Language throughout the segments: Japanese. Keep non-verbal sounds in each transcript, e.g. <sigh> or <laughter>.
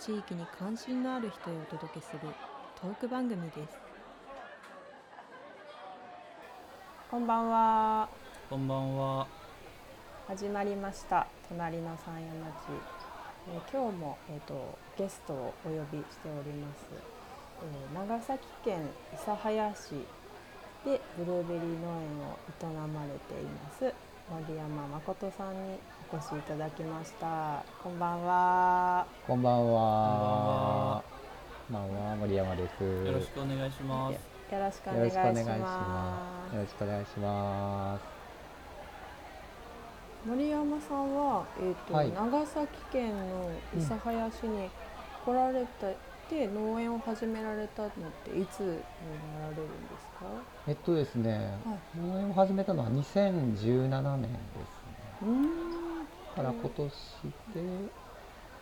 地域に関心のある人へお届けするトーク番組です。こんばんは。こんばんは。始まりました。隣の山谷町、えー今日も、えー、とゲストをお呼びしております、えー長崎県諫早市でブルーベリー農園を営まれています森山誠さんにお越しいただきましたこんばんはこんばんは。はこんばんは、森山です。よろしくお願いします。よろしくおよろしくお願いしまます。よろしくお願いします。森山さんは、えーとはい長崎県の諫早市に来られた、で農園を始められたのっていつになられるんですか？えっとですね、はい農園を始めたのは2017年ですね。から今年で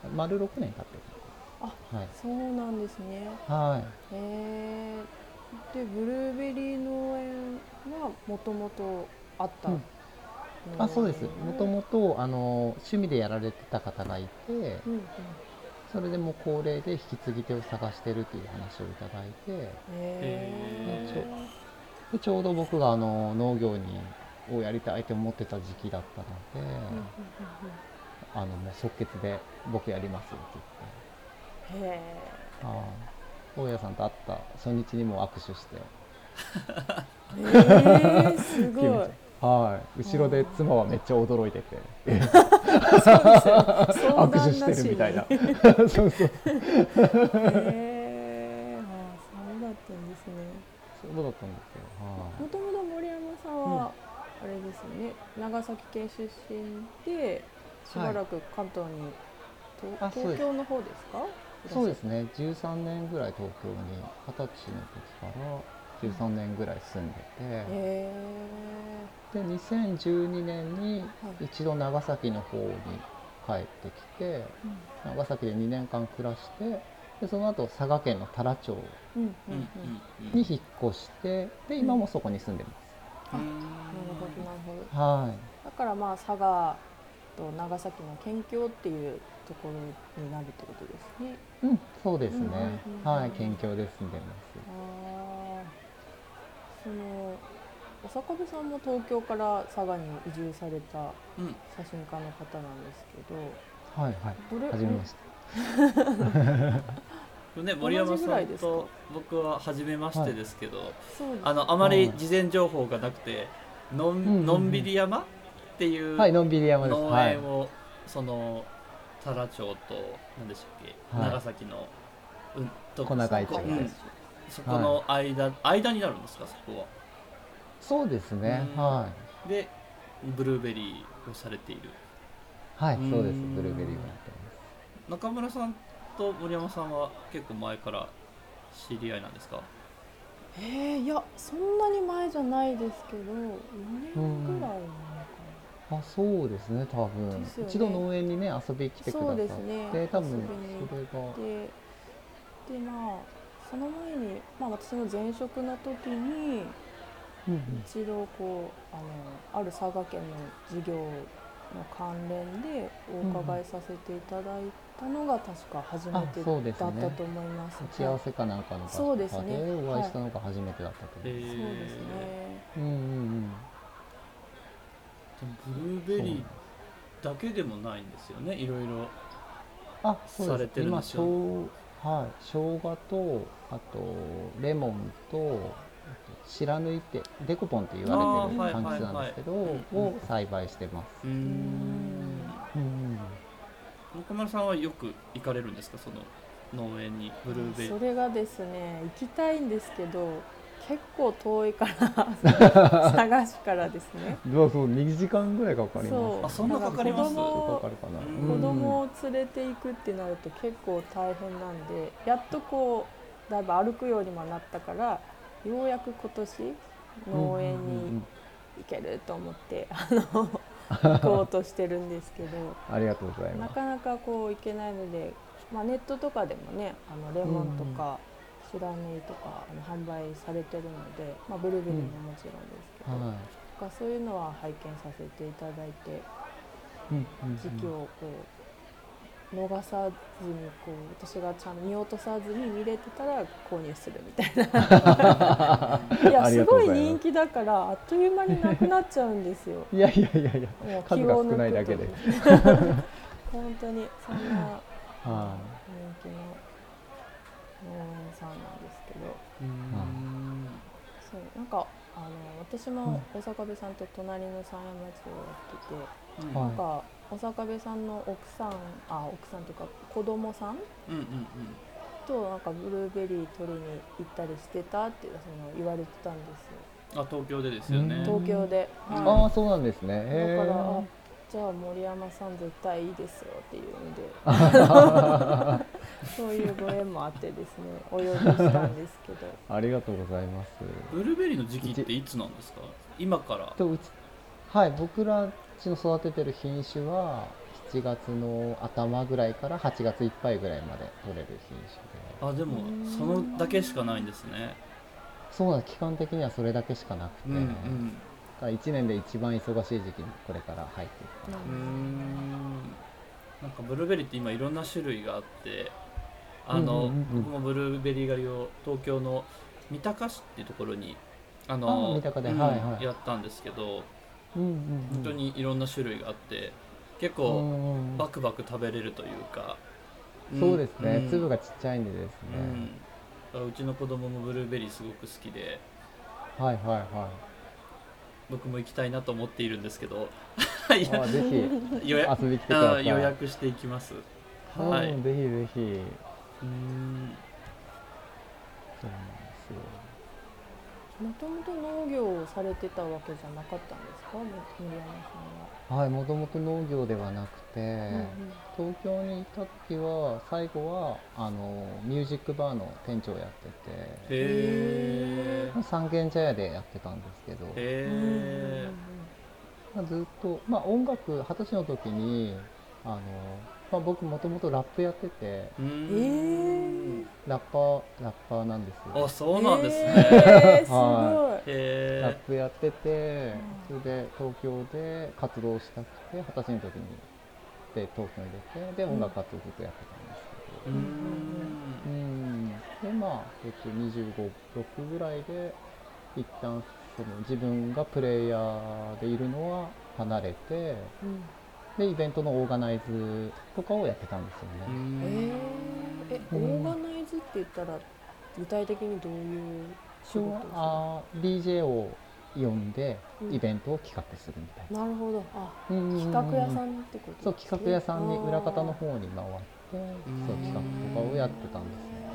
丸6年経ってるあのかそうなんですねな。はい。はい。えー、でブルーベリー農園はもともとあった、うんあ、そうです。もともとあの趣味でやられてた方がいて、うんうんそれでもう高齢で引き継ぎ手を探してるっていう話をいただいて。へちょでちょうど僕があの農業にをやりたいと思ってた時期だったので、あのもう即決で僕やりますよって言って、はい大家さんと会った初日にもう握手して、えへえすごい。<laughs> はい、後ろで妻はめっちゃ驚いてて、相 <laughs> 握手してにるみたいな。<laughs> へそうそう。え。あそうだったんですね。そうだったんですよ、はもともと森山さんは、あれですよね。長崎県出身でしばらく関東に、とあそうです。東京の方ですか？い、そうですね。13年ぐらい東京に二十歳の時から13年ぐらい住んでて、へで2012年にはい。一度長崎の方に帰ってきてえ長崎で2年間暮らしてでその後佐賀県の太良町うんうんうん。うんうんうんうん。に引っ越してで今もそこに住んでまあなるほどなるほどすはい。だからまあ佐賀と長崎の県境っていうところになるってことですね。うんそうですね。うんうんうん。うんはい県境で住んでます。ああその小坂部さんも東京から佐賀に移住されたうん。写真家の方なんですけどはいはい。どれはじめまして <laughs> ね、森山さんと僕は初めましてですけど、そうですあのあまり事前情報がなくて、のうんのんびり山っていうはいのんびり山です。農はい。園をその太良町と何でしたっけ、はい。長崎のうんと小長井そこ町うん。そこの間、間になるんですか？そこは。そうですね。うん。はい。でブルーベリーをされている。はいそうです。うん。ブルーベリーをやってます。中村さんと森山さんは結構前から知り合いなんですか？えー、いやそんなに前じゃないですけど4年ぐらいあそうですね多分。ね。一度農園にね遊びに来てくださっそうでて、すね。多分それが。なででまあその前に、まあ、私の前職の時にうんうん。一度こうあのある佐賀県の事業の関連でお伺いさせていただいたのが確か初めてだねったと思います。打ち合わせかなんかの場所そうですね。お会いしたのが初めてだったと。思い。ます、そうですね。うんうんうん。ブルーベリーだけでもないんですよねいろいろあそうですされてるん今です。よしょうはい。生姜とあとレモンとあと白抜いてデコポンって言われてる柑橘なんですけど、はいはいはい。うんを栽培してます、うーうん。んうん。うん中村さんはよく行かれるんですか？その農園にブルーベリー。それがですね行きたいんですけど結構遠いから <laughs> 探しからですね。そうそう2時間ぐらいかかりそう。ますあそんなかかります？かかるかな、うん。子供を連れていくってなると結構大変なんでやっとこうだいぶ歩くようにもなったからようやく今年農園に行けると思ってあの行こうとしてるんですけど。ありがとうございます。なかなかこう行けないので、まあ、ネットとかでもねあのレモンとか白ネイとかあの販売されてるので、まあ、ブルーベリーももちろんですけど、はい。なんかそういうのは拝見させていただいてうんうんうん。時期をこう逃さずにこう私がちゃんと見落とさずに見れてたら購入するみたいな。<laughs> いやす。ごい人気だからあっという間になくなっちゃうんですよ。いやいやいやいやもう数が少ないだけで。本当にそんなは人気の農園さんなんですけど。うんそうなんかあの私も大阪部さんと隣の三山町をやってて、うん。はなんか大阪部さんの奥さんあ奥さんというか子供さんうんうんとなんかブルーベリー取りに行ったりしてたってその言われてたんですよ。うんあ東京でですよね。うん。東京で、うん。はいああそうなんですね。へだからじゃあ森山さん絶対いいですよっていうので。<laughs> そういうご縁もあってですねお呼びしたんですけど。<laughs> ありがとうございます。ブルーベリーの時期っていつなんですか？今から。とうちはい僕らちの育ててる品種は7月の頭ぐらいから8月いっぱいぐらいまで取れる品種で。あでもうんそのだけしかないんですね。そうなん期間的にはそれだけしかなくて、うんうん。だから1年で一番忙しい時期にこれから入っていくかな。ん。なんかブルーベリーって今いろんな種類があってあの、僕もブルーベリー狩りを東京の三鷹市っていうところにああの三鷹でうんはいはいやったん。ですけど本当にいろんな種類があって結う構バクバク食べれるというか、んそうですね、ん。粒がちっちゃいんでですね、うん。うちの子供もブルーベリーすごく好きで。はいはいは僕も行きたいなと思っているんですけど。ぜひ。予約遊びに来て予約していきます。はい。うんぜひぜひ。うん。そうなんですよもともと農業をされてたわけじゃなかったんですか？森山さんは。はいもともと農業ではなくて、うん東京にいた時は最後はあのミュージックバーの店長やってて三軒茶屋でやってたんですけど、へまあ、ずっと、まあ、音楽二十歳の時にあの、まあ、僕もともとラップやっててラッパーラッパーなんですよ。あそうなんですね。えー、すごい。はへラッえプやっててそれで東京で活動したくて二十歳の時にで東京に出てで音楽活動ずっとやってたんですけど、うーん。うん。でまあ、えっと、256ぐらいで一旦その自分がプレイヤーでいるのは離れてうんでイベントのオーガナイズとかをやってたんですよね。んえー、え、オうんーガナイズって言ったら具体的にどういう仕事あー DJ を呼んでうんイベントを企画するみたいな。なるほど。あ、うんうんうんうん企画屋さんってこと。そう企画屋さんに裏方のあ方に回ってんそう企画とかをやってたんですね。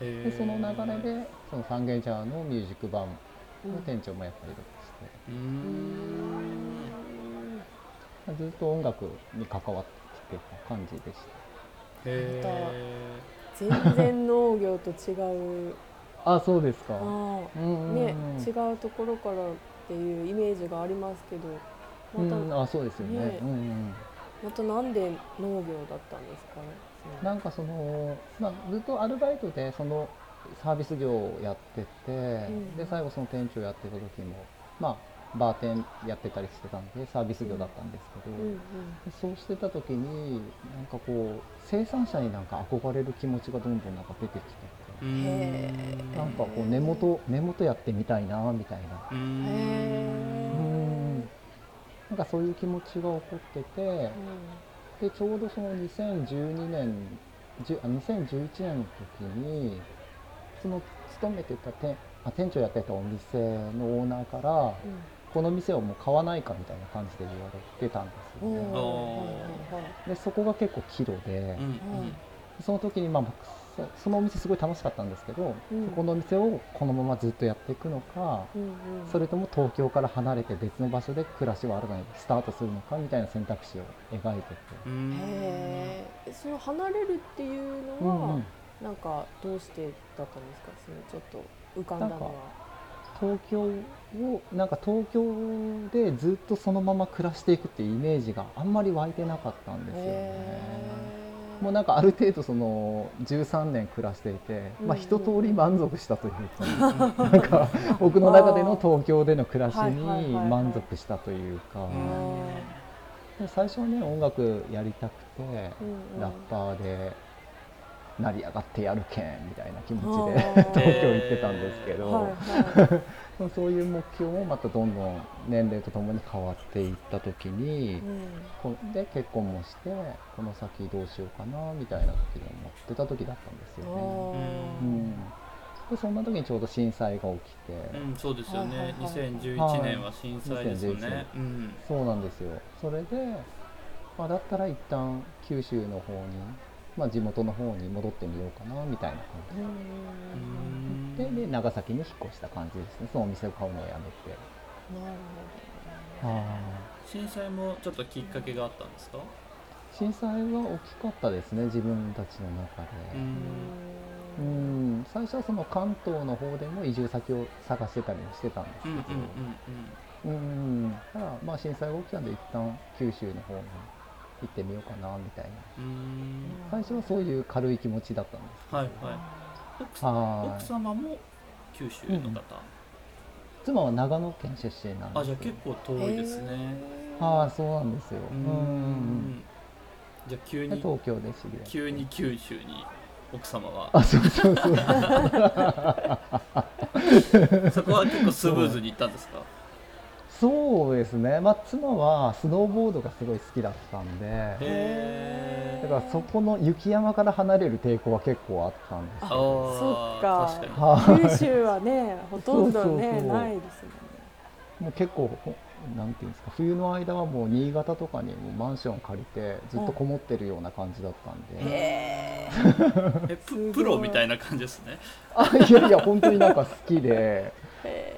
でその流れでそのサンゲージャーのミュージックバーーの店長もやったりとかして。ずっと音楽に関わってきてた感じでしへ全然農業と違う。たあそうですか。あうんうんうん。ーね、違うところからっていうイメージがありますけど。また、うん、あそうですよね。ね。うんうん、またなんで農業だったんですかね。なんかその、まあ、ずっとアルバイトでそのサービス業をやってて、ん。で最後その店長やってた時もまあバーテンやってたりしてたんでサービス業だったんですけど、うんうん。でそうしてた時になんかこう生産者になんか憧れる気持ちがどんどんなんか出てきてうーん。へーなんかこう根元根元やってみたいなみたいな。うん。なんかそういう気持ちが起こっててーでちょうどその2012年じゅあ2011年の時にその勤めてた店あ店長やってたお店のオーナーからうんこの店をもう買わないかみたいな感じで言われてたんですよね。でそこが結構岐路でうんうん。その時にまあそそのお店すごい楽しかったんですけど、うん。そこのお店をこのままずっとやっていくのか、うんうん。それとも東京から離れて別の場所で暮らしを新たにスタートするのかみたいな選択肢を描いてて、うん。へえその離れるっていううんのは、うん。なんかどうしてだったんですか？そのちょっと浮かんだのは東京をなんか東京でずっとそのまま暮らしていくっていうイメージがあんまり湧いてなかったんですよね。もうなんかある程度その13年暮らしていて、まあうん一通り満足したというか、<laughs> なんか僕の中での東京での暮らしにはい満足したというか、最初はね音楽やりたくて、うんうん。ラッパーで成り上がってやるけんみたいな気持ちあでー。<laughs> 東京行ってたんですけど、はいはい。<laughs> そういう目標もまたどんどん年齢とともに変わっていった時に、うん。こで結婚もしてこの先どうしようかなみたいな時に思ってた時だったんですよね。うん、でそんな時にちょうど震災が起きて、うん、そうですよね、はいはいはい。2011年は震災ですよね、はい。うん。そうなんですよ。それで、まあ、だったら一旦九州の方に、まあ、地元の方に戻ってみようかなみたいな感じ。でで長崎に引っ越した感じですね。そのお店を買うのをやめて。なるは震災もちょっときっかけがあったんですか？い震災は大きかったですね自分たちの中で。うん。ん。最初はその関東の方でも移住先を探してたりもしてたんですけうんうんど、うん。うん。ただまあ震災が起きたんで一旦九州の方に行ってみようかなみたいな。うん。うん最初はそういう軽い気持ちだったんです。はいはい。奥様も九州の方、妻は長野県出身なんです。あじゃあ結構遠いですね。ああそうなんですよ。ううんんうんうん。じゃあ急にで東京で知り合い。急に九州に奥様は？あそうそうそう。<laughs> そこは結構スムーズにいったんですか？そうですね。まあ妻はスノーボードがすごい好きだったんで。へだからそこの雪山から離れる抵抗は結構あったんですああよそっか。確かはい九州はね <laughs> ほとんどねそうそうそう。ないですもんね。もう結構ほなんていうんですか冬の間はもう新潟とかにもうマンション借りてずっとこもってるような感じだったんで、へ <laughs> えププロみたいな感じですね。あいやいや本当になんか好きで、え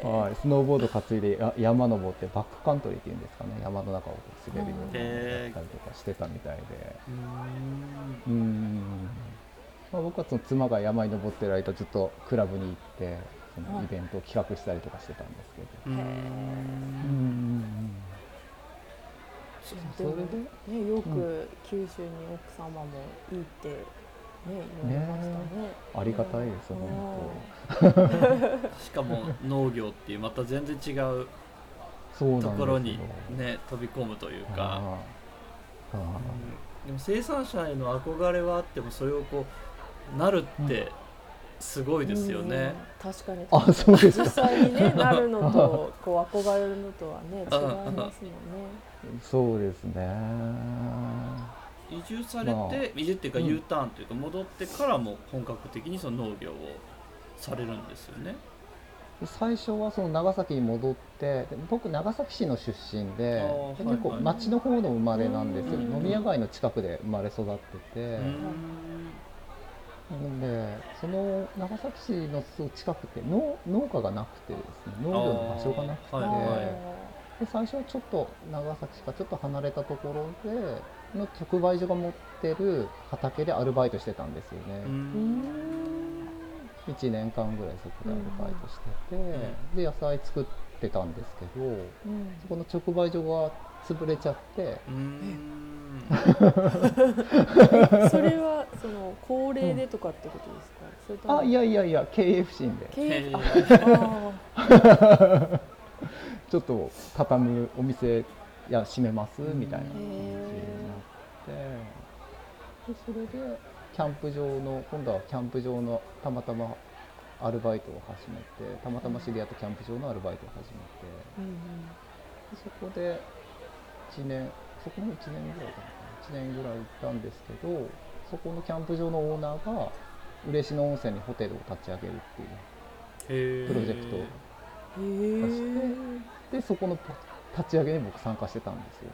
はい、スノーボード担いでや山登ってバックカントリーっていうんですかね。山の中を滑るようなのをやったりとかしてたみたいで。うーん。うん、まあ、僕はその妻が山に登ってる間ずっとクラブに行ってそのイベントを企画したりとかしてたんですけど、うー。んそれで？ねよく九州に奥様もいいってねね。ありがたいですうん本しかも農業っていうまた全然違うところにね飛び込むというか、あああうん。でも生産者への憧れはあってもそれをこうなるってすごいですよね、うん。確かに。あそうですか。実際にねなるのとこう憧れるのとはね違いますもんね。<laughs> そうですね移住されまあ。て移住っていうかうん U ターンというか戻ってからも本格的にその農業をされるんですよね。最初はその長崎に戻ってで僕長崎市の出身で結構町の方の生まれなんですよ。うん。飲み屋街の近くで生まれ育ってて。なん。でその長崎市の近くって農農家がなくてですね。農業の場所がなくて、はいはい。で最初はちょっと長崎市からちょっと離れたところでの直売所が持ってる畑でアルバイトしてたんですよね。うーうん。ん1年間ぐらいそこでアルバイトしてて、で野菜作ってたんですけどうん。そこの直売所が潰れちゃって。うーん。え <laughs> それはその高齢でとかってことですか、それともあいやいやいや経営不振で。経営 <laughs> ちょっと畳むお店いや閉めますみたいな感じでそれで。キャンプ場の今度はキャンプ場のたまたまアルバイトを始めてたまたま知り合ったキャンプ場のアルバイトを始めて。ーうん。でそこで1年そこも1年ぐらいかな。1年ぐらい行ったんですけどそこのキャンプ場のオーナーが嬉野温泉にホテルを立ち上げるっていうプロジェクトうんへそえでそこの立ち上げに僕参加してたんですよ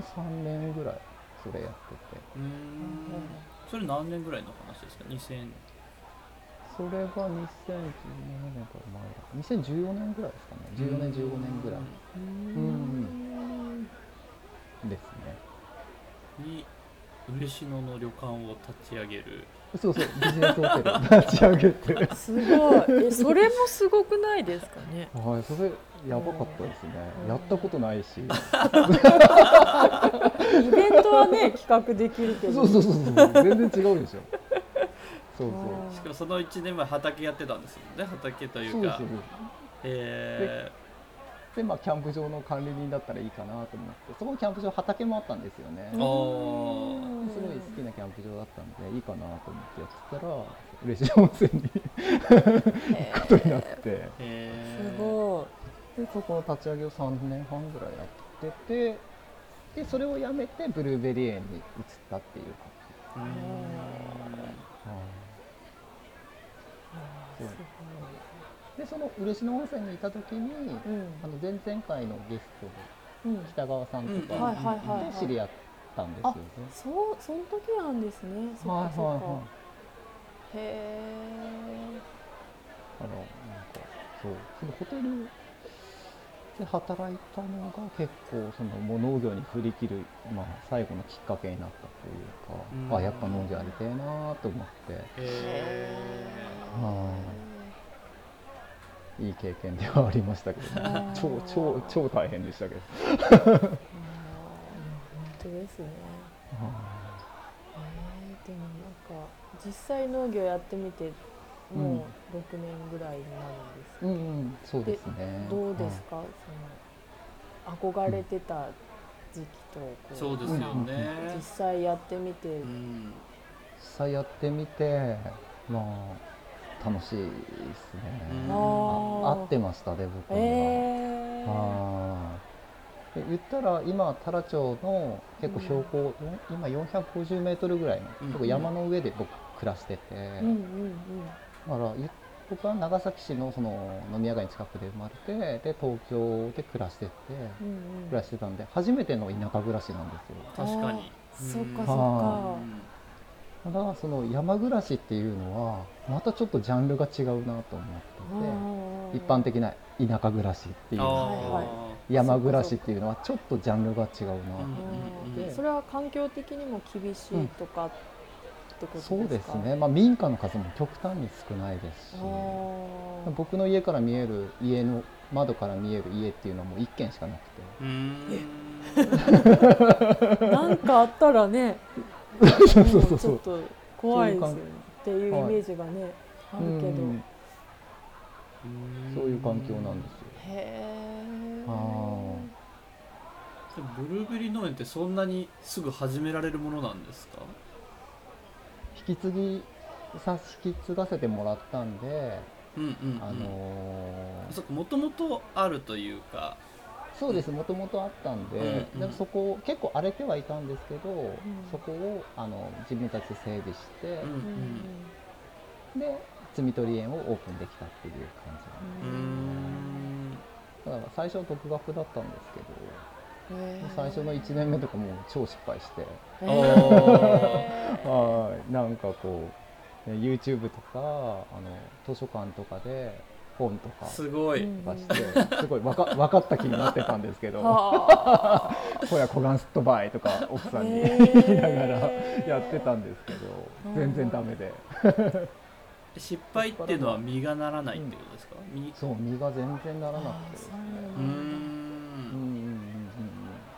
3年ぐらいそれやってて。それ何年ぐらいの話ですか？2000それが2017年から前だ。2014年ぐらいですかね。14年15年ぐらい。うん。ですね。に嬉野の旅館を立ち上げる。そうそう。ビジネスホテル。立ち上げて。すごい。えそれもすごくないですかね？はいそれやばかったですね。うん。やったことないし。イベントはね企画できるけど。<laughs> そうそうそうそう。全然違うでしょそうあ。ーしかもその1年前畑やってたんですもんね。畑というか。そうそうそうそうえでまあキャンプ場の管理人だったらいいかなと思って。そこキャンプ場畑もあったんですよね。ー、おーすごい好きなキャンプ場だったんでいいかなと思ってやってたら嬉しい温泉に行くことになって。えすごでそこの立ち上げを3年半ぐらいやっててでそれをやめてブルーベリー園に移ったっていう感じ、でその嬉野温泉にいた時に、いうん。あの前々回のゲストうんで北川さんとうん。かで知り合ったんですよね。そうその時なんですね。そっかそっか、はいはいはい。へえあのなんかそう。そのホテルで働いたのが結構そのもう農業に振り切る、まあ、最後のきっかけになったというか、うん。あやっぱ農業やりたいなと思って。えい。い経験ではありましたけど、ね、<laughs> 超超超大変でしたけど、本当ですね。えー、でもなんか実際農業やってみてもう6年ぐらいになるんですうんうん。そうですね。どうですか、その憧れてた時期とこうそうですよね。実際やってみて、うん。実際やってみてまあ楽しいですね、うん。あ合ってましたね僕には、えー、あ言ったら今太良町の結構標高、よん。今450メートルぐらいの、うん。結構山の上で僕暮らしてて、うんうんだからゆ僕は長崎市のその飲み屋街の近くで生まれてで東京で暮らしててうんうん。うん暮らしてたんで初めての田舎暮らしなんですよ。確かに。そっかうんそっはかただその山暮らしっていうのはまたちょっとジャンルが違うなと思ってて一般的な田舎暮らしっていう。あのは山暮らしっていうのはちょっとジャンルが違うなとうんうんでそれは環境的にも厳しいとかってことですか、そうですね、まあ、民家の数も極端に少ないですし僕の家から見える家の窓から見える家っていうのはもう1軒しかなくて。<laughs> なんかあったらねそうそうそうそう。もちょっと怖いですよね。っていうイメはいージがね、あるけど、うん。そういう環境なんですよ。へえブルーベリー農園ってそんなにすぐ始められるものなんですか？引き継ぎさ引き継がせてもらったんで、うんうん、うん、あのーそっかもともとあるというか。そうですもともとあったんで,、うんうん。でそこ結構荒れてはいたんですけど、そこをあの自分たちで整備して、うんうん。で摘み取り園をオープンできたっていう感じうーん。だから最初は独学だったんですけど最初の1年目とかもう超失敗して。<laughs> なんかこうね YouTube とかあの図書館とかで本とかすごい、うん出してすごいわか分かった気になってたんですけど。はあ「ほらコガンスットバイ」とか奥さんにへ言ーいながらやってたんですけど。全然ダメで。<laughs> 失敗っていうのは実がならないってことですか、実。そう実が全然ならなくてですねうーうんうんうんうん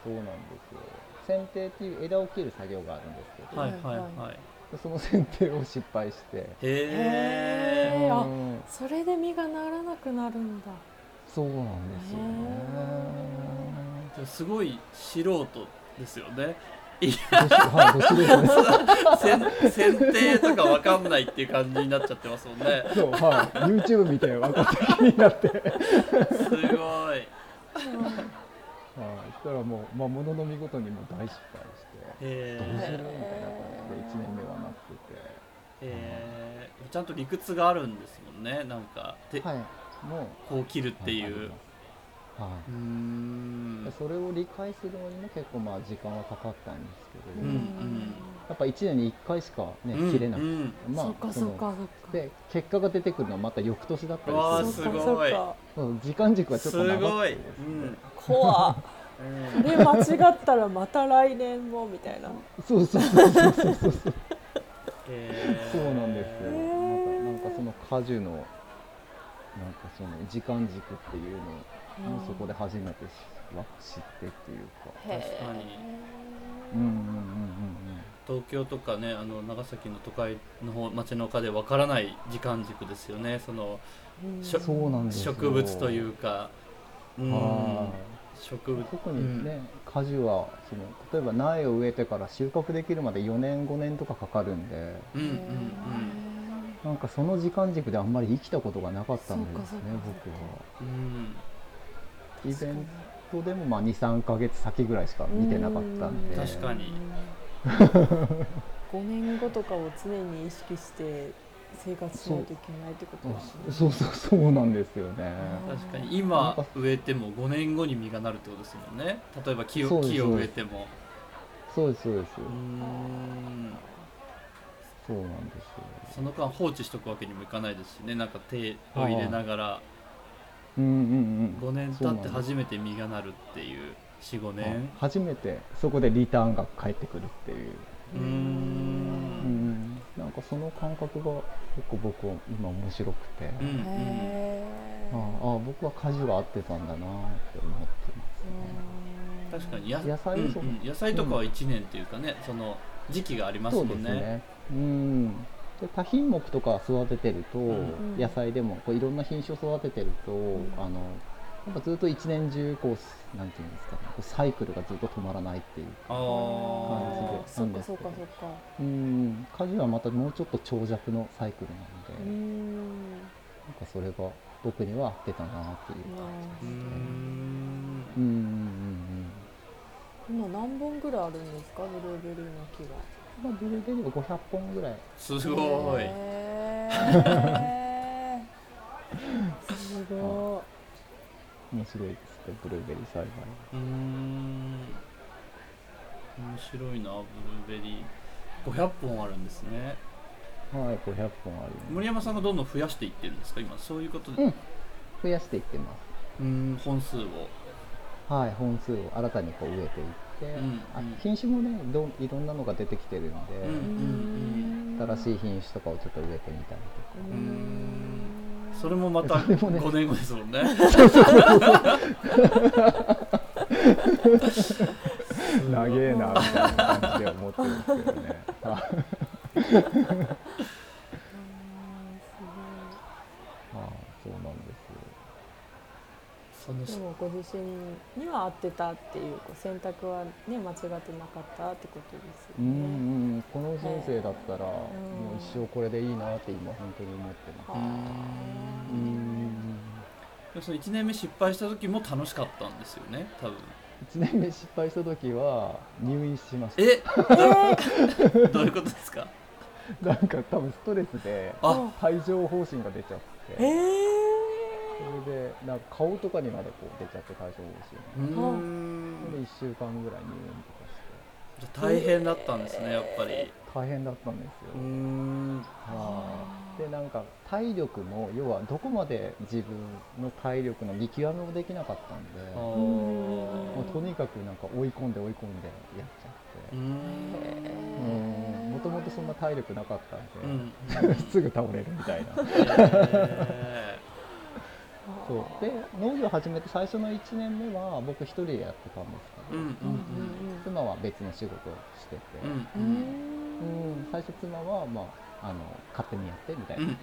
そうなんですよ剪定っていう枝を切る作業があるんですけど、はいはいはい。その剪定を失敗して、へへえうん。それで実がならなくなるんだ。そうなんですよね。すごい素人ですよね。いや。剪剪定とかわかんないっていう感じになっちゃってますもんね。そう、はい、YouTube 見て分かった気になって。はい、すごいそしたらもう、まあ、ものの見事にも大失敗して。へどうするみたいな感じで、え一年目はなってへーちゃんと理屈があるんですもんねなんか。はい、もう。こう切るっていうはうーい。んでそれを理解するのにも結構まあ時間はかかったんですけど、うんうんやっぱ1年に1回しかね、うん切れなくて、うん。まあそっかそのそっかそっか。で結果が出てくるのはまた翌年だったうわーりするすごい。時間軸はちょっと長くてですすごいね。怖っ。うん。これ間違ったらまた来年もみたいな。そうそうそうそうそうそう。そうそうなんですよ、なんかなんかその果樹のなんかその時間軸っていうのを、もうそこで初めて知ってっていうかへ確かにうんうんうん東京とかねあの長崎の都会の方街中でわからない時間軸ですよね。そのうん。しょそうなんですよ。植物というか、ううん植物。い特にね、果樹はその例えば苗を植えてから収穫できるまで4年5年とかかかるんでうんうんうん。なんかその時間軸であんまり生きたことがなかったんですね僕は。うん。イベントでもまあ23か月先ぐらいしか見てなかったんで。確かに <laughs> 5年後とかを常に意識して生活しないといけないってことですね。そう。そうそうなんですよね。確かに。今植えても5年後に実がなるってことですもんね。例えば木を木を植えても。そうですそうです。うーん。そうなんですよ。その間放置しとくわけにもいかないですしね。なんか手を入れながら。うんうんうん。5年経って初めて実がなるっていう45年。あ初めてそこでリターンが返ってくるっていう、うん。ん、なんかその感覚が結構僕は今面白くて、うんああ僕は果樹が合ってたんだなって思ってます確かにや野菜ううんうん。野菜とかは1年っていうかね、その時期がありますそうもんね。ですね。うん。で多品目とか育ててると、ん。野菜でもこういろんな品種を育ててると、ん。あのやっぱずっと一年中こうなんていうんですかね、こうサイクルがずっと止まらないっていう。ああーーそっかそっかそっか。うん。果樹はまたもうちょっと長尺のサイクルなうので、ん。なんかそれが僕には合ってたなっていう。うーん。うん。うんうん今何本ぐらいあるんですか？ブルーベリーの木が。うん。まあブルーベリーは500本ぐらい。すごい。<laughs> すご面白いですねブルーベリー栽培。うーん。面白いなブルーベリー。500本あるんですね。はい、500本あります。森山さんがどんどん増やしていってるんですか？今そういうことで。うん。増やしていってます。うーん本数を。はい、本数を新たにこう植えていって、うんあうん。品種もねどいろんなのが出てきてるんで、うんうんい新しい品種とかをちょっと植えてみたりとか、んそれもまたそれもね。5年後ですもんね。長えなみたいな感じで思ってるんですけどね。はいあそうなんですそのでもご自身には合ってたっていうこう選択はね間違ってなかったってことですようんね。うん。この人生だったら、んもう一生これでいいなって今本当に思ってます。うーんその1年目失敗した時も楽しかったんですよね多分。1年目失敗した時は入院しました。え？<laughs> どういうことですか？なんか多分ストレスであ。帯状疱疹が出ちゃって、えーそれでなんか顔とかにまでこう出ちゃって帯状疱疹うーんそれで1週間ぐらい入院とかして。じゃあ大変だったんですねやっぱり。大変だったんですよ、うーん。はい。でなんか体力も要はどこまで自分の体力の見極めもできなかったんであもーうとにかくなんか追い込んで追い込んでやっちゃって。うーん。もともとそんな体力なかったんうんで、なん。かすぐ倒れるみたいな。へそう。で農業始めて最初の1年目は僕一人でやってたんですけど、ーうんうん妻は別の仕事をしてて、うんうん最初妻は、まあ、あの勝手にやってみたいうんな、ス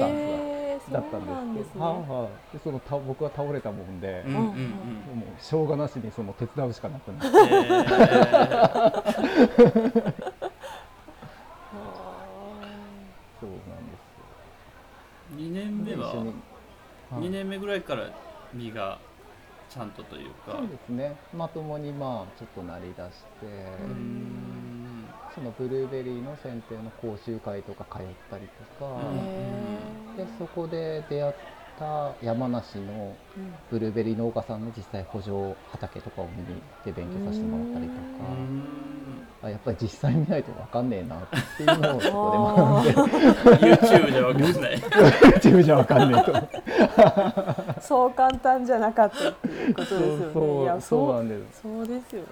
タンえだったんですけど、はいはい。でそのた僕が倒れたもんで、うんうんうん。もうしょうがなしにその手伝うしかなくなって、へ <laughs> そうなんー2年ですよ。目は？一緒にはい。2年目ぐらいから実がちゃんとというか。そうですね。まともにまあちょっとなりだして、そのブルーベリーの剪定の講習会とか通ったりとか、うん。でそこで出会った。山梨のうん。ブルーベリー農家さんの実際補助畑とかを見に行って勉強させてもらったりとうかん。あやっぱり実際見ないと分かんねえなっていうのをそこで学んで YouTube じゃわかんない。YouTube じゃ分かんねえと。<laughs> そう簡単じゃなかったっていうことですよね。そういやそうなそうんです。そうですよね。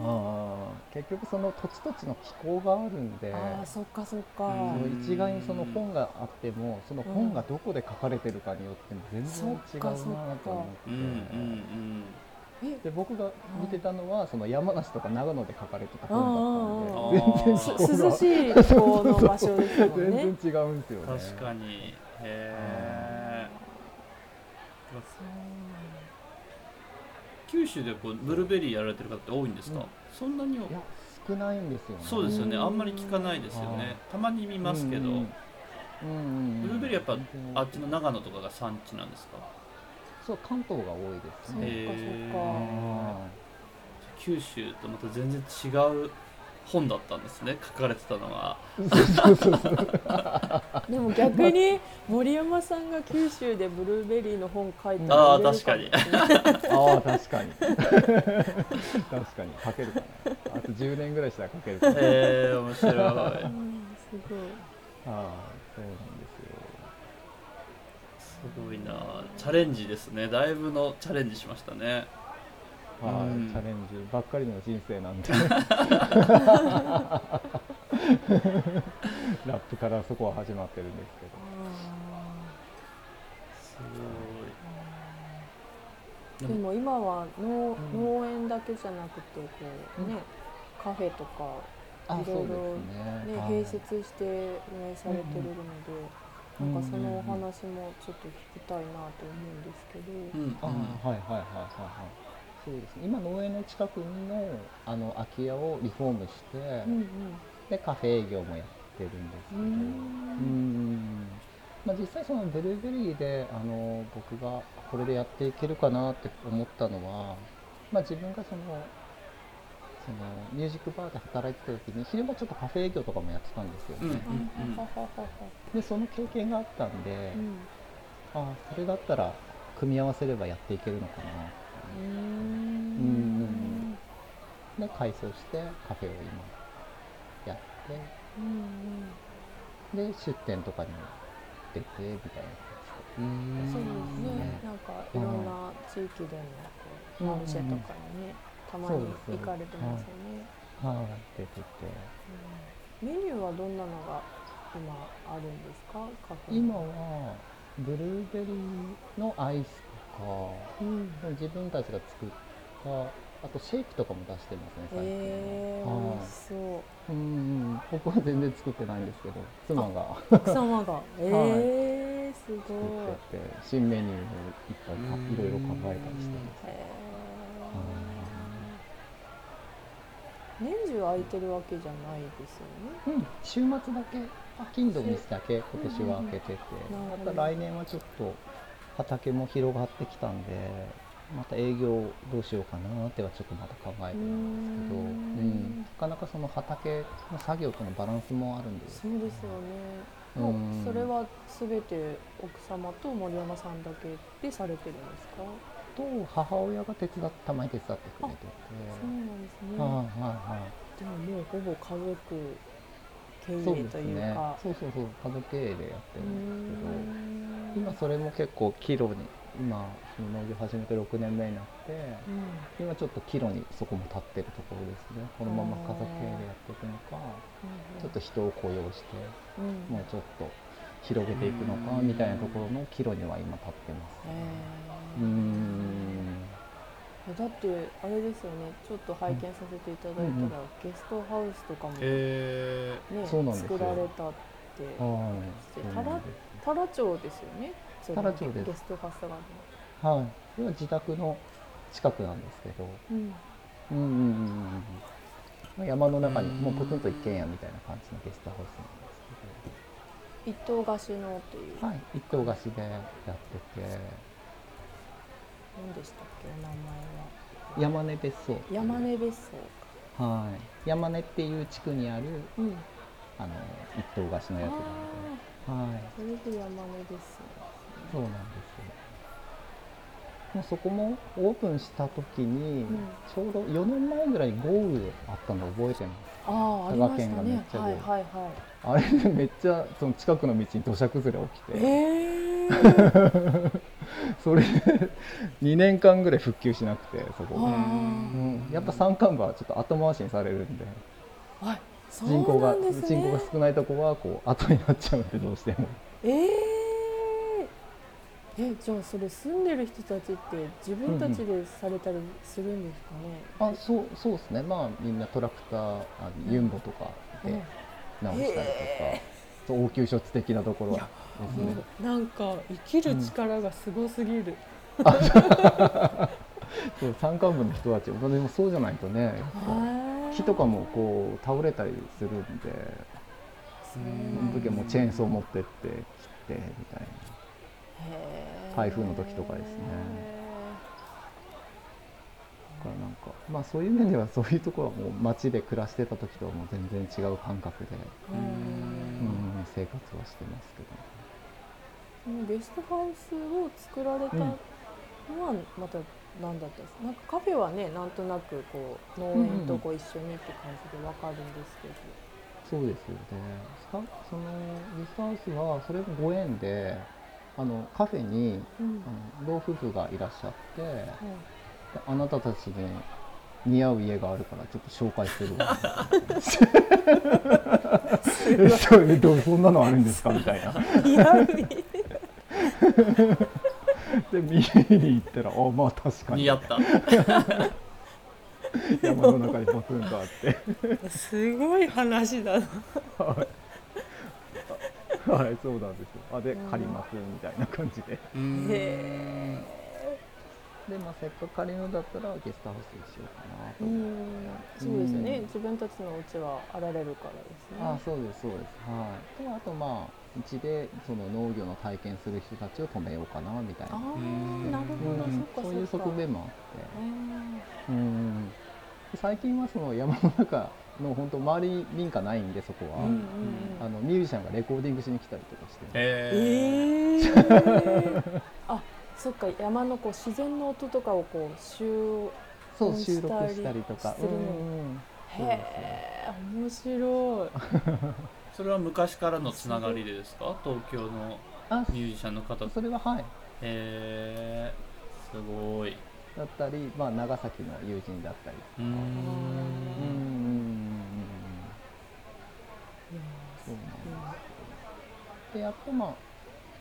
ああ結局その土地土地の気候があるんで。ああそっかそっか。一概にその本があってもその本がどこで書かれてるかによっても全然違うなと思って、うんうんえで僕が見てたのはその山梨とか長野で書かれてた本だったんで全然涼しい気候の場所ですもんね。全然違うん。ですよね確かにへえ九州でこうブルーベリーやられてる方って多いんですか、うん。そんなに少ないんですよね。そうですよね。うんあんまり聞かないですよね。たまに見ますけど、うんうんうんブルーベリーやっぱあっちの長野とかが産地なんですか？そう関東が多いですそっかそっか。あ九州とまた全然違う本だったんですね。書かれてたのはでも逆に森山さんが九州でブルーベリーの本書いたああ確かに。ああ確かに。確かに。書けるかな。あと10年ぐらいしたら書けるかな、へえ面白い。うんすごい。ああそうなんですすごいな。チャレンジですね。だいぶのチャレンジしましたね。よはい、うん。チャレンジばっかりの人生なんで。<laughs> ラップからそこは始まってるんですけど。すでごい。も今は農,、うん。農園だけじゃなくてこうね、カフェとかあいろいろそうですね。ね、はい。併設して運営されてるので、うん。なんかそのお話もちょっと聞きたいなと思うんですけど、うん。あーはいはいはいはいはい。そうですね。今農園の近くのあの空き家をリフォームして、うんうん。でカフェ営業もやってるんですけど。うーんうん。まあ、実際そのブルーベリーであの僕がこれでやっていけるかなって思ったのは、まあ、自分がそのそのミュージックバーで働いてた時に昼間ちょっとカフェ営業とかもやってたんですよ、うんうんはははははでその経験があったんで、うん。ああそれだったら組み合わせればやっていけるのかな。うー。んうんで改装してカフェを今やってうんうん。で出店とかにも出てみたいなうん。そうですね。ね。なんかいろんな地域でのこうマルシェとかにね、たまに行かれてますよね。感じはい。出ててうんメニューはどんなのが今あるんですか？カフェ今はブルーベリーのアイスとかうん。自分たちが作ったあとシェイクとかも出してますね最近、えー、そう。うんうん。僕は全然作ってないんですけど妻が。奥様が。<laughs> えー、すご作い。ってて新メニューをいっぱいいろいろ考えたりしてます。へうー年中空いてるわけじゃないですよね。うん、週末だけ金土日だけ今年は開けてて、また来年はちょっと畑も広がってきたんでまた営業どうしようかなってはちょっとまた考えてるんですけど、ううん。ん。なかなかその畑の作業とのバランスもあるんです。そうですよね。うん。もうそれはすべて奥様と森山さんだけでされてるんですか？と母親が手伝ったまに手伝ってくれてて。そうなんですね。はいはいはい。でももうほぼ家族経営というねか。そうそうそう家族経営でやってるんですけど。うん。今それも結構岐路に今その農業始めて6年目になってうん。今ちょっと岐路にそこも立ってるところですね。このまま家族経営でやっていくのかちょっと人を雇用してうん。もうちょっと広げていくのかみたいなところの岐路には今立ってますへうーーん。えだってあれですよね。ちょっと拝見させていただいたら、うんうんゲストハウスとかもね、えそうなんですよ。作られたってはい。でそうなんです太良町ですよね。そ良町です。ゲストハウスがあるはい。これは自宅の近くなんですけど。の、うん、うんうんうんうん。うん山の中にうんもうポツンと一軒家みたいな感じのゲストハウスなんです一棟貸しのという、けどはい。一棟貸しでやってて何でしたっけお名前は。山根別荘。山根別荘はい。山根っていう地区にあるかうん。あの一棟貸しのやつなあので。はい。あそれで山根別荘そうなんですうそこもオープンした時に、うん。ちょうど4年前ぐらいに豪雨あったの覚えてます。ああありました佐賀県がめっねちゃはいはいはい。あれでめっちゃその近くの道に土砂崩れ起きて、ええ <laughs> それ <laughs> で2年間ぐらい復旧しなくてそこ、あうん、やっぱ山間部はちょっと後回しにされるんで。あはい人口が人口が少ないとこはこう後になっちゃうんでどうしても。えええじゃあそれ住んでる人たちって自分たちでされたりするんですかね、あそうそうですね。まあみんなトラクターあユンボとかで直したりとか、へそう応急処置的なところはうなんか生きる力がすごすぎる、そう山間部の人たちでもそうじゃないとね木とかもこう倒れたりするんでその時はもうチェーンソー持ってって切ってみたいな。台風の時とかですね。だからなんかまあそういう面ではそういうところはもう街で暮らしてた時とはもう全然違う感覚で、ううんん、生活はしてますけどゲストハウスを作られたのはまた何だったんですかなんかカフェはねなんとなくこう農園とこう一緒にって感じでわかるんですけど、そうですよね。さそのゲストハウスはそれがご縁であのカフェにうんあの老夫婦がいらっしゃってはいであなたたちに似合う家があるからちょっと紹介する。<laughs> <laughs> <laughs> わそんなのあるんですか？みたいな。似合う <laughs> で見に行ったらあまあ確かに。似合った。<laughs> 山の中にポツンとあって。すごい話だな。はい、はい、そうなんですよ。あでうん借りますみたいな感じで。へでまあせっかく借りるんだったらゲストハウスにしようかなとう思って、ん。そうですよね、自分たちのお家はあられるからですね。あそうですそうです。はい。であとまあうちでその農業の体験する人たちを止めようかなみたいな。そういう側面もあって。あうん。最近はその山の中の本当周り民家ないんでそこは、ーうんうんうん。あのミュージシャンがレコーディングしに来たりとかして、ええー、あそっか。山のこう自然の音とかをこう収そううん収録したりとか。するのうんうんへえ面白い <laughs> それは昔からのつながりでですか？東京のあミュージシャンの方。それははい。えー、すごい。だったり、まあ、長崎の友人だったり。うーうんうんうんんうん。そうなんですでやっとまあ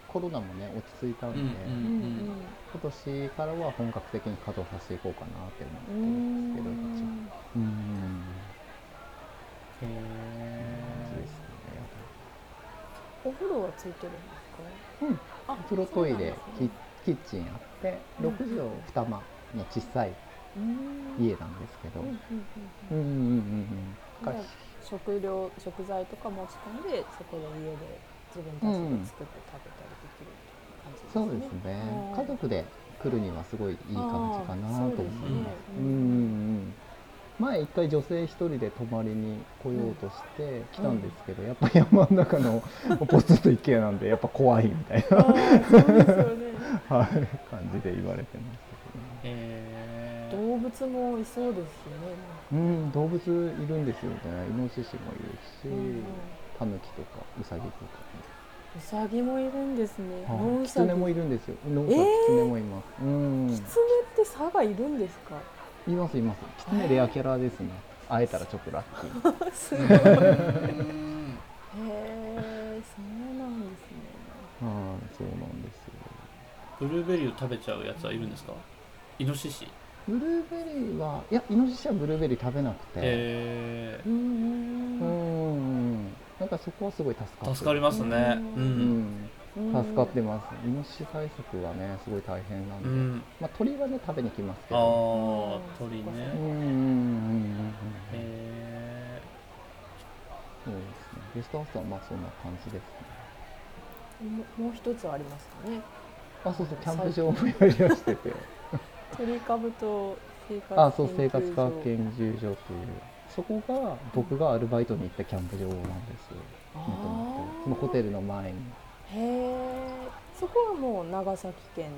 コロナもね落ち着いたんで、うんうんうん今年からは本格的に稼働させていこうかなってうんう思ってるんですけどん。一応うんへですねお風呂はついてるんですか？うん。あお風呂トイレ、ね。キッチンあってうん。6畳2間の小さいうん。家なんですけど、うんうんうんうん。食料食材とか持ち込んでそこで家で自分たちで作って食べたりできる感じですね。そうですね。家族で来るにはすごいいい感じかなと思います。うんうんうん前一回女性一人で泊まりに来ようとして来たんですけど、やっぱ山の中のポツンと一軒家なんでやっぱ怖いみたいな、そうですよね。<laughs> はい感じで言われてましたえー、動物もいそうですよね。けど、ね、うん動物いるんですよね。イノシシもいるし、うんうん。タヌキとかウサギとか、うさぎもいるんですね。はいノンウサギ。キツネもいるんですよ。ノンえー。キツネもいます、うん。キツネって差がいるんですか？いますいます。キツネレアキャラですね。会えたらちょっとラッキー。すごい。へえ、そうなんですね。はいそうなんですよ。ブルーベリーを食べちゃうやつはいるんですか？イノシシ。ブルーベリーはいやイノシシはブルーベリー食べなくて、えうんなんかそこはすごい助かってー、助かりますね。ううんん、うん。助かってます。イノシシ対策はねすごい大変なんで、うん、まあ鳥はね食べに来ますけあどあうん鳥ねうんうんうんうんうん。えそうですね。ゲストハウスはまあそんな感じですね。ももう一つありますかね。あそうそうキャンプ場もやりだしてて。<laughs> 鳥かぶと生活あそう生活科学研研究所という。そこが僕がアルバイトに行ったキャンプ場なんですもともとーそのホテルの前にへえそこはもう長崎県に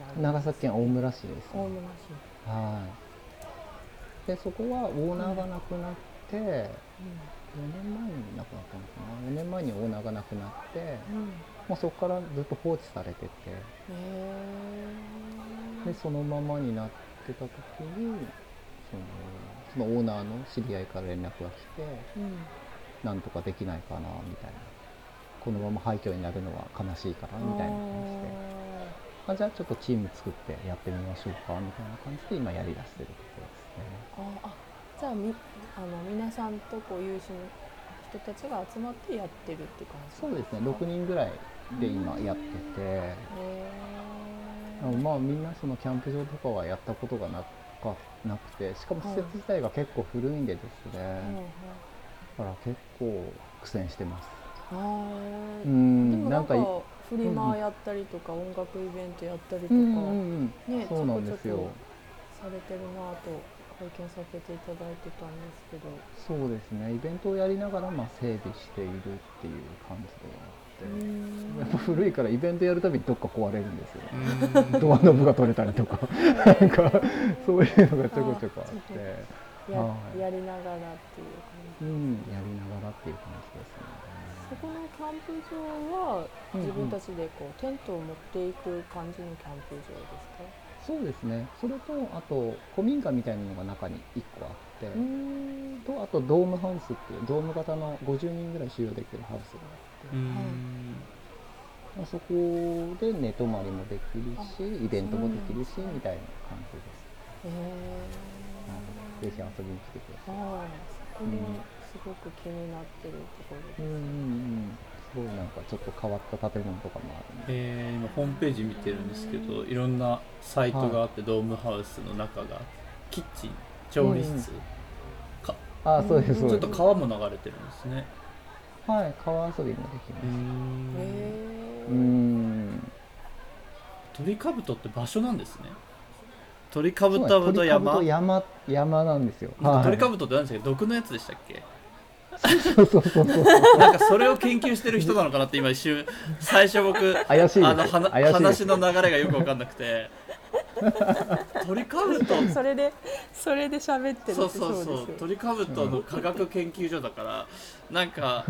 なる長崎県大村市です、大村市。はい。でそこはオーナーが亡くなって、4年前に亡くなったのかな？4年前にオーナーが亡くなってうん。うんもうそこからずっと放置されてて。へでそのままになってた時にそのそのオーナーの知り合いから連絡が来てえうん。なんとかできないかなみたいなこのまま廃墟になるのは悲しいからみたいな感じで。あじゃあちょっとチーム作ってやってみましょうかみたいな感じで今やりだしてるところですね。あじゃあみあの皆さんとこう有志の人たちが集まってやってるって感じそうですね。6人ぐらいで今やってて。へあのまあみんなそのキャンプ場とかはやったことがなかなくてしかも施設自体が結構古いんでですね、だから結構苦戦してます。あうー。でん。もなんかいフリマやったりとか音楽イベントやったりとか、うんうんうん。ねそうなんですよ。ちょこちょこされてるなと拝見させていただいてたんですけど。そうですね。イベントをやりながらまあ整備しているっていう感じではあって、やっぱ古いからイベントやるたびにどっか壊れるんですよ、うん。ドアノブが取れたりとか。なんかそういうのがちょこちょこあって。やはい。やりながらっていう感じうん。やりながらっていう感じです。ねそこのキャンプ場はうんうん自分たちでこうテントを持っていく感じのキャンプ場ですか？そうですね。それとあと古民家みたいなのが中に1個あって、とあとドームハウスっていうドーム型の50人ぐらい収容できるハウスがあって、うん。まあそこで寝泊まりもできるしイベントもできるしみたいな感じです、へはい。ぜひ遊びに来てくださいすごく気になってるところうんうんうです、ん。すごいなんかちょっと変わった建物とかもあるんでえー今ホームページ見てるんですけどいろんなサイトがあって、ドームハウスの中がキッチン調理室、かああそうですそうです。ちょっと川も流れてるんですね。はい川遊びもできます。へー。うん。鳥かぶとって場所なんですね。鳥かぶとと山山山なんですよ。なんか鳥かぶぶとって何でしたっけ毒のやつでしたっけ？そうそうそうそうなんかそれを研究してる人なのかなって今一瞬最初僕怪しいあの話の流れがよく分かんなくて。鳥かぶと。それでそれで喋ってるそうそうそう。ですよ。鳥かぶとの科学研究所だからなんか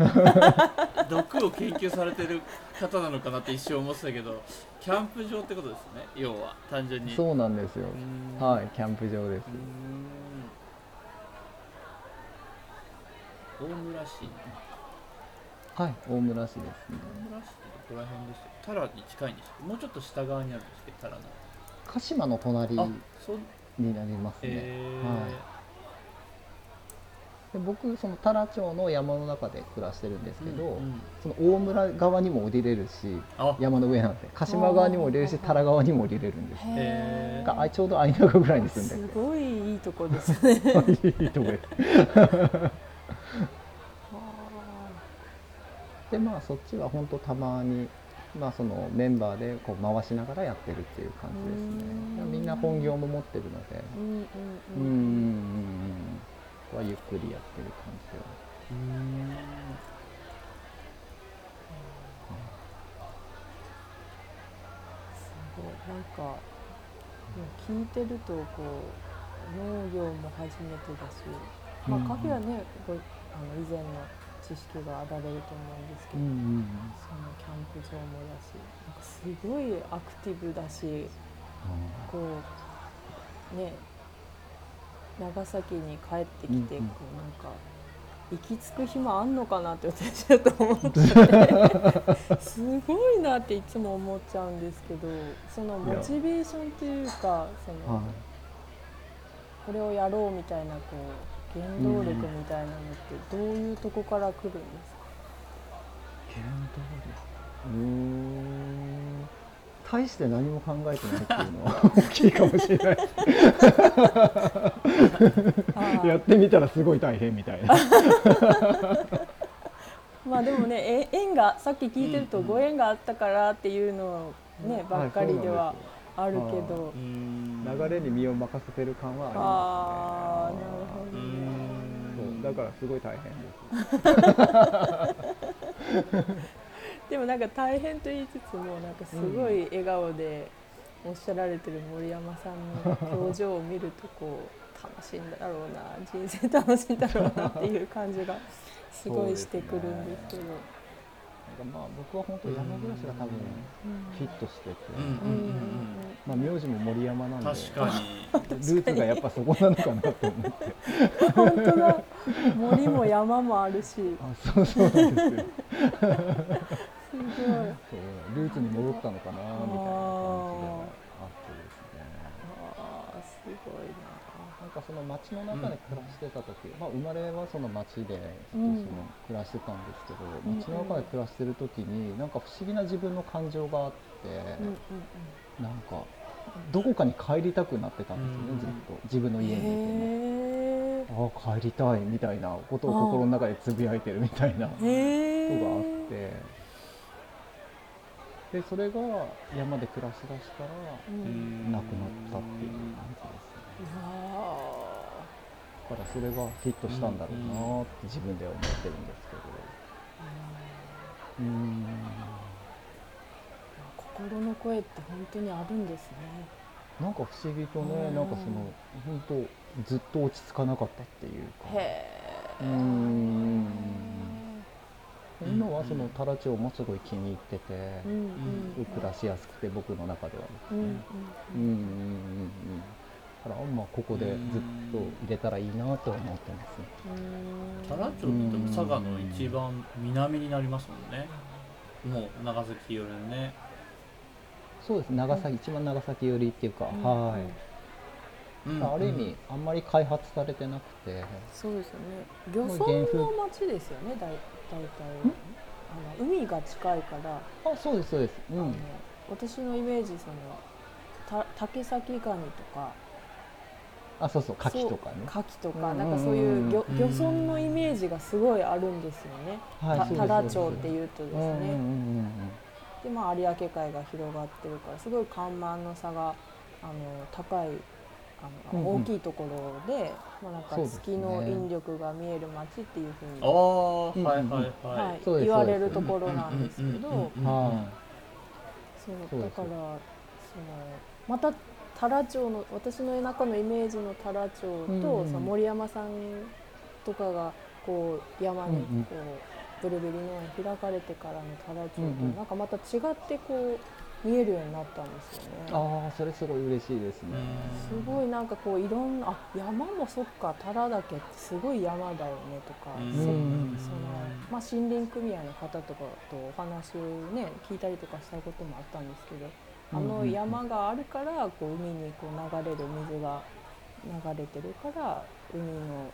毒を研究されてる方なのかなって一瞬思ってたけどキャンプ場ってことですね要は単純に。そうなんですよ。はいキャンプ場ですうーん大村市。はい。大村市ですね。大村市ってどこら辺でした？っけタラに近いんでしたっけもうちょっと下側にあるんですけどタラの。鹿島の隣あにそうなりますね、えで僕その太良町の山の中で暮らしてるんですけど、うんうん。その大村側にも降りれるしあ。山の上なんで鹿島側にも降りれるし太良側にも降りれるんです。へがあちょうど相中ぐらいに住んすでごいいいとこですね。て <laughs> いいとこですでまあそっちは本当たまにまあそのメンバーでこう回しながらやってるっていう感じですね。みんな本業も持ってるので。うんうんうんうん。うんうんうんここはゆっくりやってる感じでは。うーん。すごい。なんか聞いてるとこう農業も初めてだし、まあ、うんカフェはねごあの以前の知識があられると思うんですけど、うんうんそのキャンプ場もだしなんかすごいアクティブだしこうね長崎に帰ってきて、うんうん。こうなんか行き着く暇あんのかなって私ちょっと思ってて <laughs> すごいなっていつも思っちゃうんですけどそのモチベーションっていうかその、はい。これをやろうみたいなこう原動力みたいなのってどういうとこから来るんですか、原動力。うーん。大して何も考えてないっていうのは <laughs> 大きいかもしれない。あやってみたらすごい大変みたいな。<laughs> まあでもねえ縁がさっき聞いてるとご縁があったからっていうのね、ばっかりでははいあるけはいど、うーん。流れに身を任せてる感はああありなるほど。ねますねそうだからすごい大変です <laughs> でもなんか大変と言いつつもなんかすごい笑顔でおっしゃられてる森山さんの表情を見るとこう楽しいんだろうな人生楽しいんだろうなっていう感じがすごいしてくるんですけど。まあ僕は本当山暮らしが多分フィットしてて、うんうんうんうん。まあ名字も森山なんで。確かに。<laughs> ルーツがやっぱそこなのかなと思って。本当だ。森も山もあるし。あそうそうなんですよ。<laughs> すごい。そうルーツに戻ったのかなみたいな感じではあってですねあーすごいなんかその街の中で暮らしてた時、まあ、生まれはその街でそうん。の暮らしてたんですけど、うん街の中で暮らしてる時になんか不思議な自分の感情があって、な、うんうん。なんかどこかに帰りたくなってたんですよね、うん。ずっと。自分のうん、家にいても。へああ帰りたいみたいなことを心の中でつぶやいてるみたいなことがあっえて。でそれが山で暮らしだしたらううん。んなくなったっていう感じですだからそれがフィットしたんだろうなって自分では思ってるんですけど。うーん。あ心の声って本当にあるんですねなんか不思議とねうんなんかその本当ずっと落ち着かなかったっていうか。へえうーん。うん。今はその太良町もすごい気に入っててうん。うん。暮らしやすくて僕の中ではうん。うん。うん。うん。うん。うん。だからまあここでずっと入れたらいいなとは思ってます太良町っても佐賀の一番南になりますもんね。もう長崎よりね。そうです。長崎、一番長崎寄りっていうか、うん。はい、うん。ある意味あんまり開発されてなくて。そうですよね。漁村の町ですよねだい大体あの海が近いから。あそうですそうです。うん。私のイメージそのた竹崎ガニとかあそうそう牡蠣とかね。牡蠣とうんかなんかそういう漁うん漁村のイメージがすごいあるんですよね。たはい多良町っていうとですうんうんうんね。でまあ有明海が広がってるからすごい干満の差があの高いあの、うんうん。大きいところで、まあなんか月の引力が見える街っていうふうにああはいはいははいそうです言われるところなんですけど。そうだからそのまた太良町の私の田舎のイメージの太良町と、うんうんその森山さんとかがこう山にうんうん。こう、ブルベリ農園開かれてからの太良町と、うんうん。なんかまた違ってこう見えるようになったんですよね。ああそれすごい嬉しいですね。すごいなんかこういろんなあ山もそっか太良岳ってすごい山だよねとか、うん。せうんそのまあ、森林組合の方とかとお話をね聞いたりとかしたこともあったんですけどあの山があるからこう海にこう流れる水が流れてるから海の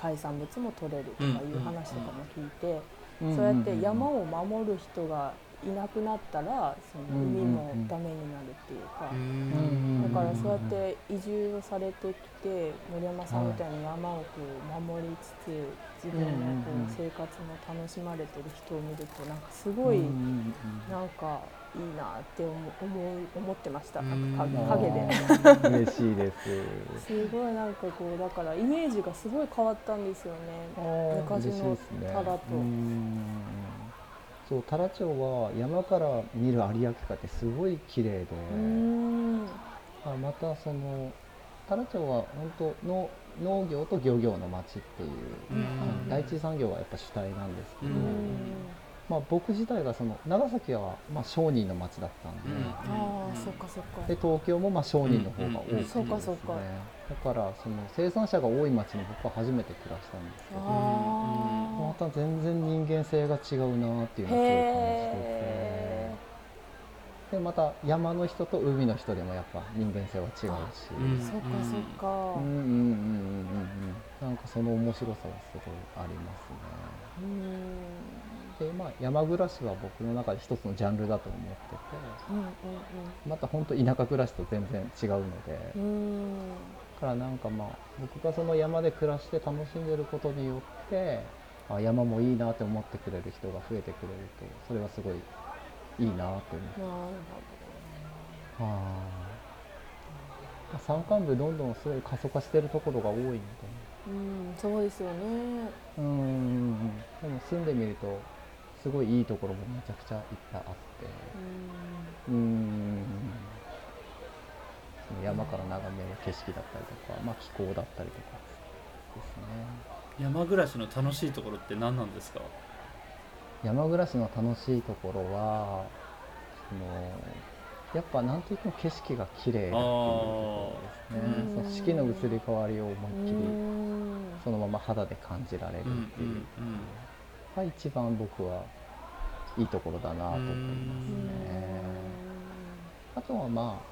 海産物も取れるとかいう話とかも聞いて、そうやって山を守る人がいなくなったらその海もダメになるっていうか。んだからそうやって移住をされてきて森山さんみたいに山をこう守りつつ自分のこう生活も楽しまれてる人を見るとなんかすごいなんかいいなって思う思う思ってました。影で。嬉しいです。すごいなんかこうだからイメージがすごい変わったんですよね。昔の嬉しいですね。タラとうんそう太良町は山から見る有明海ってすごい綺麗で、うーん。あまたその太良町は本当の農業と漁業の町っていう、第一産業はやっぱ主体なんですけど、まあ、僕自体がその長崎はまあ商人の町だったんで,、うん。ああそっかそっか。で東京もまあ商人の方が多くてですね、うん。うんうんそうかそうか。だからその生産者が多い町に僕は初めて暮らしたんですけどまあた全然人間性が違うなっていうあ。のをすごい感じてへてでまた山の人と海の人でもやっぱ人間性は違うし、うん。え。そっかそっか。うんうんうんうんうんうん。なんかその面白さはすごいありますうん。ねでまあ山暮らしは僕の中で一つのジャンルだと思っててうんうんまた本当田舎暮らしと全然違うのでうん。からなんかまあ僕がその山で暮らして楽しんでることによってあ山もいいなって思ってくれる人が増えてくれるとそれはすごいいいなって思って。はあ山間部どんどんすごい過疎化してるところが多いので。うんそうですよね。うんうんうん。でも住んでみるとすごいいいところもめちゃくちゃいっぱいあって。うーん。その山から眺める景色だったりとか、まあ、気候だったりとかですね。山暮らしの楽しいところって何なんですか？山暮らしの楽しいところはそのやっぱなんといっても景色が綺麗だっていうところですね。その四季の移り変わりを思いっきりうん。そのまま肌で感じられるう。んっていうが一番僕はいいところだなと思いますね。あとはまあ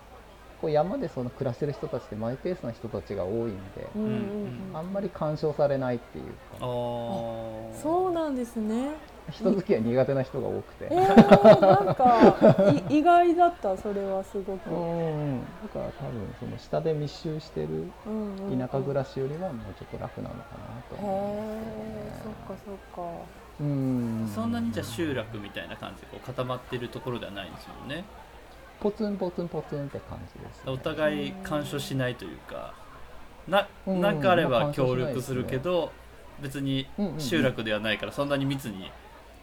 こう山でその暮らしてる人たちってマイペースな人たちが多いんでうんうんうん。あんまり干渉されないっていうあかーそうなんですね。人付き合い苦手な人が多くて。えー、なんかい意外だったそれはすごく、うんだから多分その下で密集してる田舎暮らしよりはもうちょっと楽なのかなとへ思いますえそっかそっかうん。そんなにじゃあ集落みたいな感じでこう固まってるところではないんですもんね。ポツンポツンポツンって感じです、ね、お互い干渉しないというかなうん。なんかあれば協力するけど別に集落ではないからそんなに密に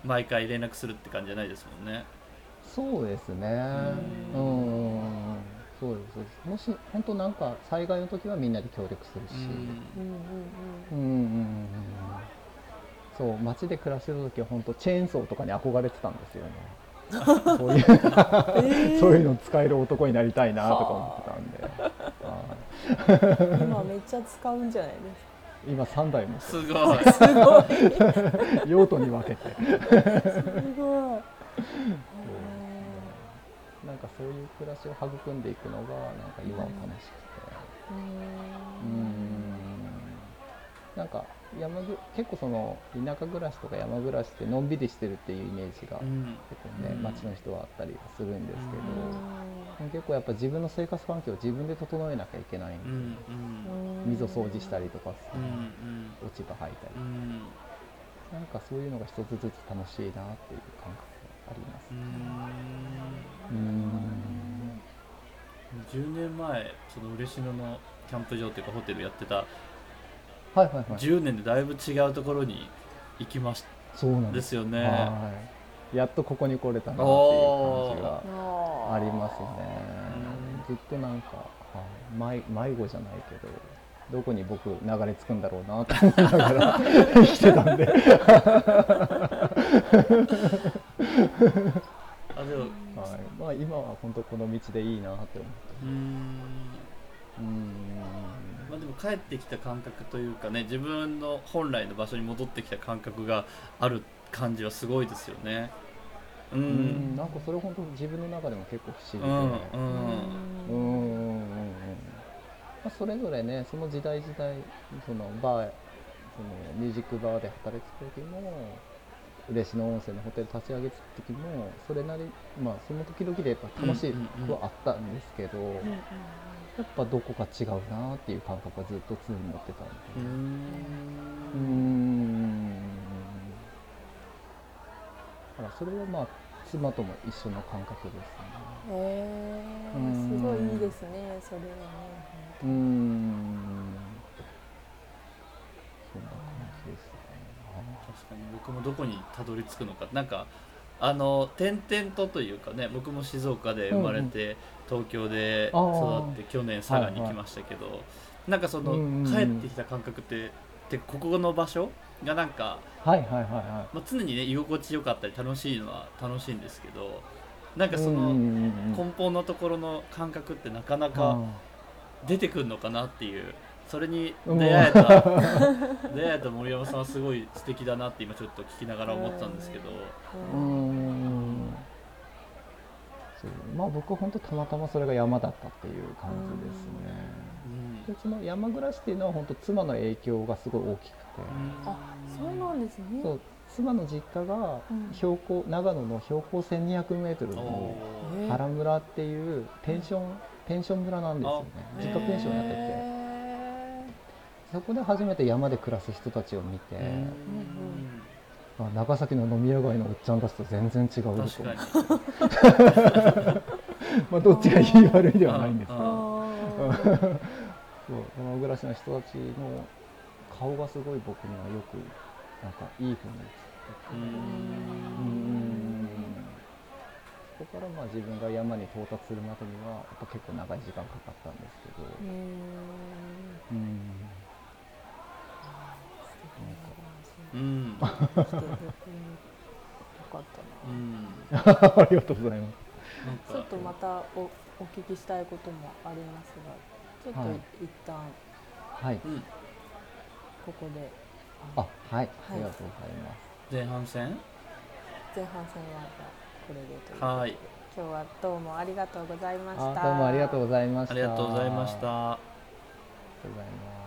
毎回連絡するって感じじゃないですもんね。そうですね。ううんんそうです。そうです。もし本当なんか災害の時はみんなで協力するし、うんうんうん。うんうんうんうんそう街で暮らしてた時は本当チェーンソーとかに憧れてたんですよね。<laughs> そういう、ー。<laughs> そういうの使える男になりたいなとか思ってたんで、今めっちゃ使うんじゃないです今3台もすごい。かすごい。用途に分けて。すごい。なんかそういう暮らしを育んでいくのがなんか今は楽しくて。ううんん。なんか山ぐ結構その田舎暮らしとか山暮らしってのんびりしてるっていうイメージがうん。結構ねうん。町の人はあったりはするんですけど、う結構やっぱ自分の生活環境を自分で整えなきゃいけないんで、うん溝掃除したりとか落ち葉吐いたり。う、ん。なんかそういうのが一つずつ楽しいなっていう感覚がありますう。うん。ん。10年前その嬉野のキャンプ場っていうかホテルやってたはいはいはい。10年でだいぶ違うところに行きましそうなんたで。ですすよねはい。やっとここに来れたなっていう感じがあありますね。ずっとなんか、はい迷迷子じゃないけど。どこに僕流れ着くんだろうなと思いながら <laughs> 生きてたんで <laughs> あでもはい、まあ今は本当この道でいいなって思ってうーんうんまあでも帰ってきた感覚というかね自分の本来の場所に戻ってきた感覚がある感じはすごいですよね。ううんんなんかそれ本当自分の中でも結構不うん思議で、ううんん。うんうんうん。まあ、それぞれねその時代時代そのバーそのミュージックバーで働いてた時も嬉野温泉のホテル立ち上げてた時もそれなりまあその時々でやっぱ楽しくはあったんですけど、うんうんやっぱどこか違うなっていう感覚はずっと常に持ってたんで。うーうーん。だからそれはまあ妻とも一緒の感覚ですね。へえうんすごいいいですねそれはねうーん。そんな感じですね。確かに僕もどこにたどり着くのか。なんかあの転々とというかね僕も静岡で生まれて、東京で育って去年佐賀に来ましたけど、なんかその、うんうんうん。帰ってきた感覚ってでここの場所がなんか、はいはいはいはまあ、常にね居心地よかったり楽しいのは楽しいんですけどなんかその根本のところの感覚ってなかなか出てくるのかなっていうそれに出会えた、<laughs> 出会えた森山さんはすごい素敵だなって今ちょっと聞きながら思ったんですけど、うーんまあ僕は本当たまたまそれが山だったっていう感じですね。うん。でその山暮らしっていうのは本当妻の影響がすごい大きくて、あそうなんですね。そう妻の実家がうん。標高、長野の標高1200メートルおのえ。原村っていうペンションペンション村なんですよね。あ実家ペンションやってて。へそこで初めて山で暮らす人たちを見て、長崎の飲み屋街のおっちゃんたちと全然違うと思う。確かに。<laughs> まあどっちがいい悪いではないんですけー。ど山暮らしの人たちの顔がすごい僕にはよくなんかいい風にううん。ん。そこからまあ自分が山に到達するまでにはやっぱ結構長い時間かかったんですけど、うー。んうんうん素敵な話してるうんよかったうな。んありがとうござい。ます。ちょっとまたおお聞きしたい。こともありますが、ちょっとはい。一旦はい。うんここであ、はい。ありがとうござい。ます。前半戦前半戦はこれでとい。うことで、はい。今日はどうもありがとうござい。ました。どうもありがとうござい。ました。ありがとうござい。ましありたがとうござい。ます。